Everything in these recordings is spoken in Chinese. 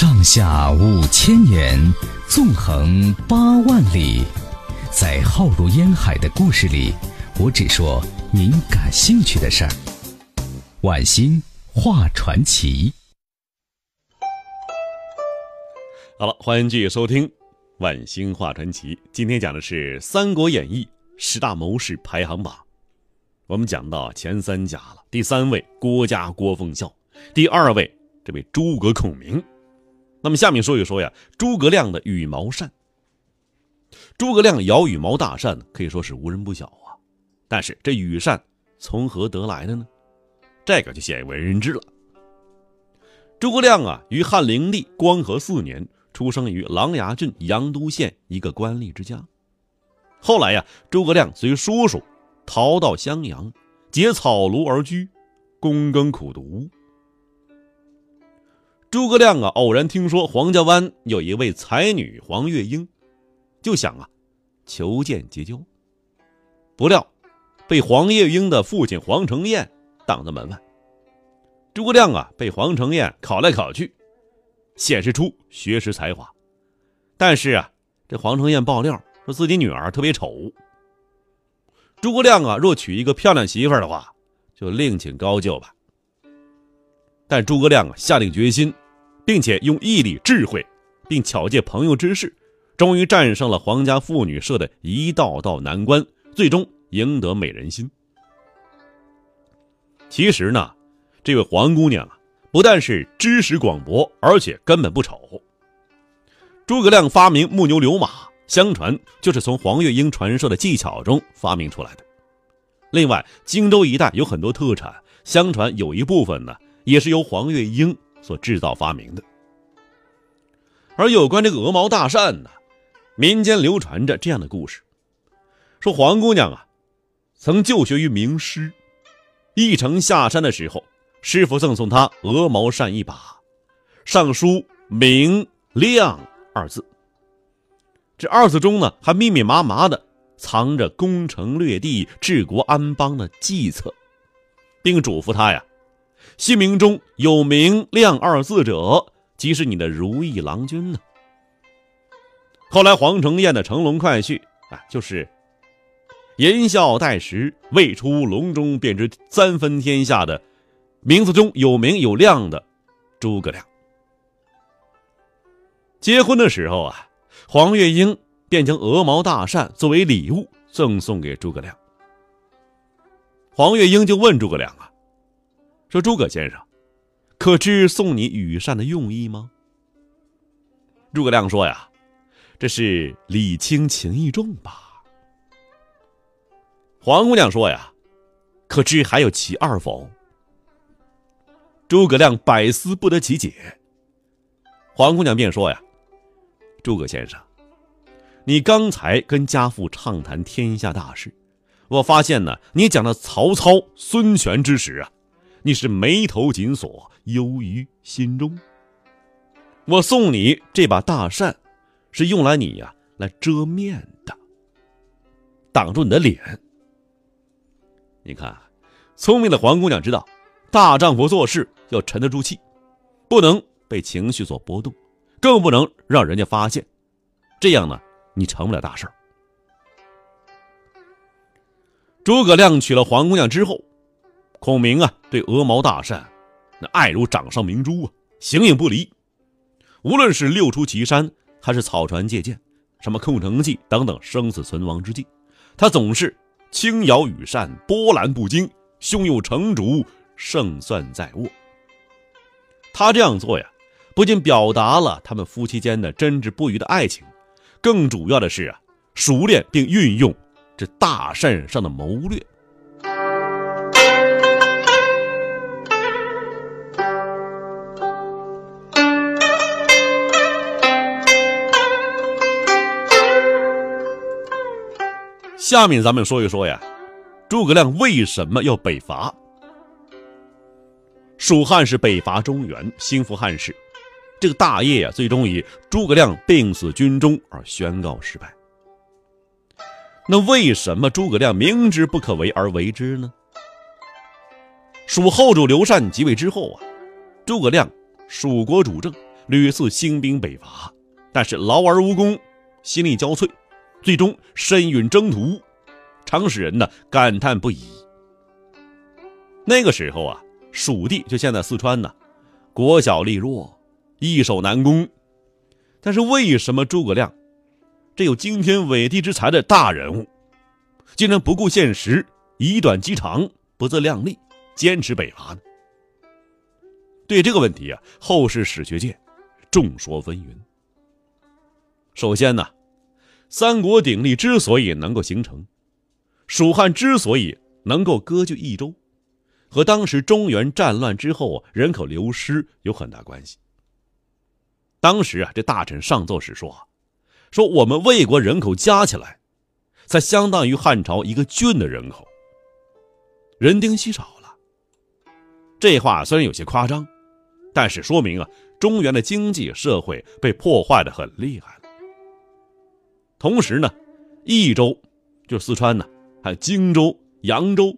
上下五千年，纵横八万里，在浩如烟海的故事里，我只说您感兴趣的事儿。晚星画传奇。好了，欢迎继续收听《晚星画传奇》。今天讲的是《三国演义》十大谋士排行榜。我们讲到前三甲了，第三位郭嘉郭奉孝，第二位这位诸葛孔明。那么下面说一说呀，诸葛亮的羽毛扇。诸葛亮摇羽毛大扇可以说是无人不晓啊，但是这羽扇从何得来的呢？这个就鲜为人知了。诸葛亮啊，于汉灵帝光和四年出生于琅琊郡阳都县一个官吏之家。后来呀，诸葛亮随叔叔。逃到襄阳，结草庐而居，躬耕苦读。诸葛亮啊，偶然听说黄家湾有一位才女黄月英，就想啊，求见结交。不料，被黄月英的父亲黄承彦挡在门外。诸葛亮啊，被黄承彦考来考去，显示出学识才华，但是啊，这黄承彦爆料说自己女儿特别丑。诸葛亮啊，若娶一个漂亮媳妇的话，就另请高就吧。但诸葛亮啊，下定决心，并且用毅力、智慧，并巧借朋友之事，终于战胜了皇家妇女设的一道道难关，最终赢得美人心。其实呢，这位黄姑娘啊，不但是知识广博，而且根本不丑。诸葛亮发明木牛流马。相传就是从黄月英传授的技巧中发明出来的。另外，荆州一带有很多特产，相传有一部分呢也是由黄月英所制造发明的。而有关这个鹅毛大扇呢，民间流传着这样的故事：说黄姑娘啊，曾就学于名师，一程下山的时候，师傅赠送她鹅毛扇一把，上书“明亮”二字。这二字中呢，还密密麻麻的藏着攻城略地、治国安邦的计策，并嘱咐他呀：“姓名中有‘明亮’二字者，即是你的如意郎君呢。”后来黄承彦的乘龙快婿啊，就是言笑待时，未出笼中便知三分天下的名字中有名有亮的诸葛亮。结婚的时候啊。黄月英便将鹅毛大扇作为礼物赠送给诸葛亮。黄月英就问诸葛亮啊，说：“诸葛先生，可知送你羽扇的用意吗？”诸葛亮说：“呀，这是礼轻情意重吧。”黄姑娘说：“呀，可知还有其二否？”诸葛亮百思不得其解。黄姑娘便说：“呀。”诸葛先生，你刚才跟家父畅谈天下大事，我发现呢，你讲到曹操、孙权之时啊，你是眉头紧锁，忧于心中。我送你这把大扇，是用来你呀来遮面的，挡住你的脸。你看，聪明的黄姑娘知道，大丈夫做事要沉得住气，不能被情绪所波动。更不能让人家发现，这样呢，你成不了大事。诸葛亮娶了黄姑娘之后，孔明啊，对鹅毛大扇那爱如掌上明珠啊，形影不离。无论是六出祁山，还是草船借箭，什么空城计等等生死存亡之际，他总是轻摇羽扇，波澜不惊，胸有成竹，胜算在握。他这样做呀。不仅表达了他们夫妻间的真挚不渝的爱情，更主要的是啊，熟练并运用这大扇上的谋略。下面咱们说一说呀，诸葛亮为什么要北伐？蜀汉是北伐中原，兴复汉室。这个大业呀，最终以诸葛亮病死军中而宣告失败。那为什么诸葛亮明知不可为而为之呢？蜀后主刘禅即位之后啊，诸葛亮蜀国主政，屡次兴兵北伐，但是劳而无功，心力交瘁，最终身陨征途，常使人呢感叹不已。那个时候啊，蜀地就现在四川呢，国小力弱，易守难攻。但是为什么诸葛亮这有惊天伟地之才的大人物，竟然不顾现实，以短击长，不自量力，坚持北伐呢？对这个问题啊，后世史学界众说纷纭。首先呢，三国鼎立之所以能够形成，蜀汉之所以能够割据益州，和当时中原战乱之后人口流失有很大关系。当时啊，这大臣上奏时说：“说我们魏国人口加起来，才相当于汉朝一个郡的人口，人丁稀少了。”这话虽然有些夸张，但是说明啊，中原的经济社会被破坏的很厉害。同时呢，益州就是四川呢，还有荆州、扬州，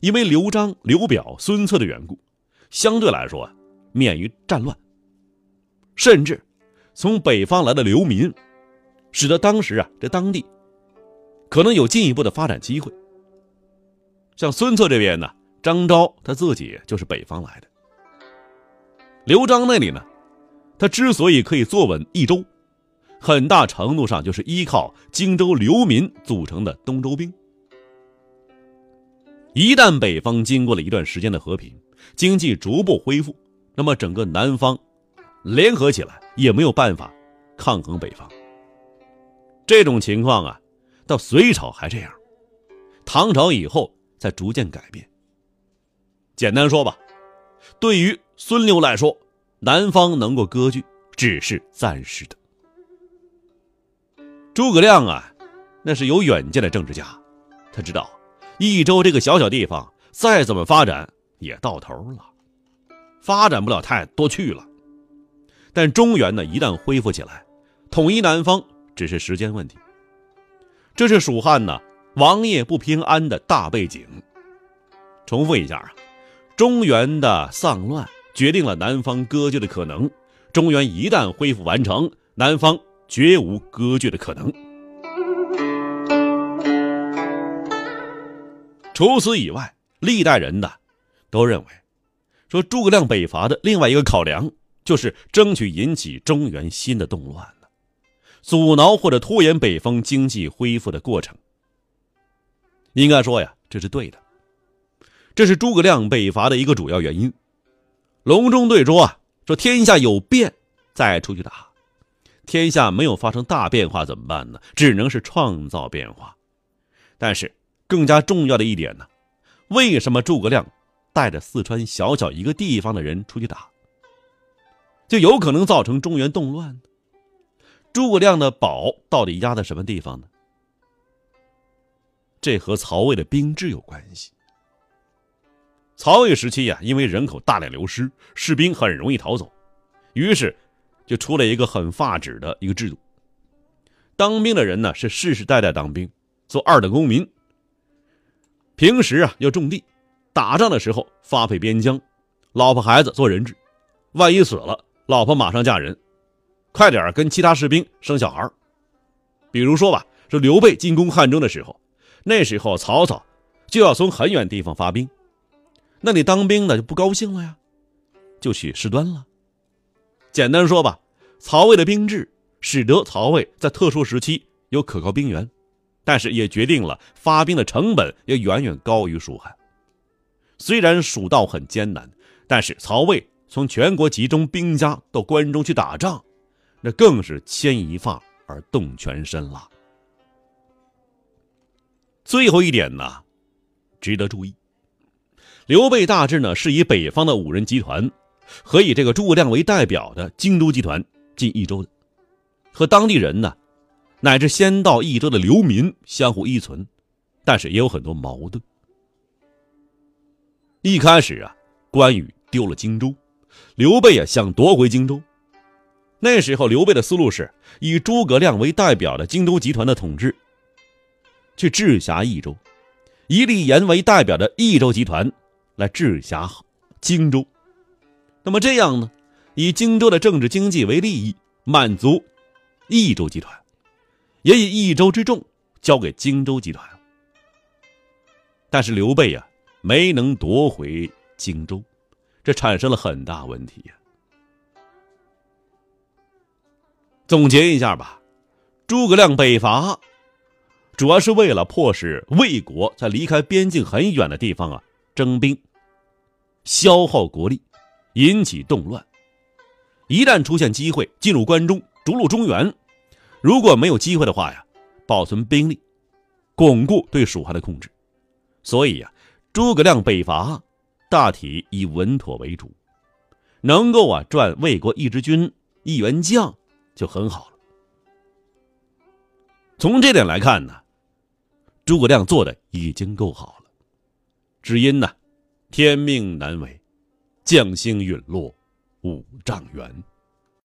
因为刘璋、刘表、孙策的缘故，相对来说啊，免于战乱。甚至，从北方来的流民，使得当时啊，这当地可能有进一步的发展机会。像孙策这边呢，张昭他自己就是北方来的。刘璋那里呢，他之所以可以坐稳益州，很大程度上就是依靠荆州流民组成的东周兵。一旦北方经过了一段时间的和平，经济逐步恢复，那么整个南方。联合起来也没有办法抗衡北方。这种情况啊，到隋朝还这样，唐朝以后才逐渐改变。简单说吧，对于孙刘来说，南方能够割据只是暂时的。诸葛亮啊，那是有远见的政治家，他知道益州这个小小地方再怎么发展也到头了，发展不了太多去了。但中原呢，一旦恢复起来，统一南方只是时间问题。这是蜀汉呢王业不平安的大背景。重复一下啊，中原的丧乱决定了南方割据的可能。中原一旦恢复完成，南方绝无割据的可能。除此以外，历代人呢都认为，说诸葛亮北伐的另外一个考量。就是争取引起中原新的动乱了，阻挠或者拖延北方经济恢复的过程。应该说呀，这是对的，这是诸葛亮北伐的一个主要原因。隆中对说啊，说天下有变再出去打，天下没有发生大变化怎么办呢？只能是创造变化。但是更加重要的一点呢，为什么诸葛亮带着四川小小一个地方的人出去打？就有可能造成中原动乱呢。诸葛亮的宝到底压在什么地方呢？这和曹魏的兵制有关系。曹魏时期呀，因为人口大量流失，士兵很容易逃走，于是就出了一个很发指的一个制度：当兵的人呢是世世代代当兵，做二等公民。平时啊要种地，打仗的时候发配边疆，老婆孩子做人质，万一死了。老婆马上嫁人，快点跟其他士兵生小孩比如说吧，说刘备进攻汉中的时候，那时候曹操就要从很远地方发兵，那你当兵的就不高兴了呀，就去事端了。简单说吧，曹魏的兵制使得曹魏在特殊时期有可靠兵源，但是也决定了发兵的成本要远远高于蜀汉。虽然蜀道很艰难，但是曹魏。从全国集中兵家到关中去打仗，那更是牵一发而动全身了。最后一点呢，值得注意，刘备大致呢是以北方的五人集团和以这个诸葛亮为代表的荆州集团进益州的，和当地人呢，乃至先到益州的流民相互依存，但是也有很多矛盾。一开始啊，关羽丢了荆州。刘备啊，想夺回荆州。那时候，刘备的思路是以诸葛亮为代表的荆州集团的统治，去治辖益州；以李严为代表的益州集团来治辖荆州。那么这样呢，以荆州的政治经济为利益，满足益州集团，也以益州之众交给荆州集团。但是刘备呀，没能夺回荆州，这产生了很大问题呀。总结一下吧，诸葛亮北伐，主要是为了迫使魏国在离开边境很远的地方啊征兵，消耗国力，引起动乱。一旦出现机会进入关中，逐鹿中原，如果没有机会的话呀，保存兵力，巩固对蜀汉的控制。所以呀，诸葛亮北伐，大体以稳妥为主，能够啊赚魏国一支军一员将。就很好了。从这点来看呢，诸葛亮做的已经够好了。只因呢，天命难违，将星陨落五丈原。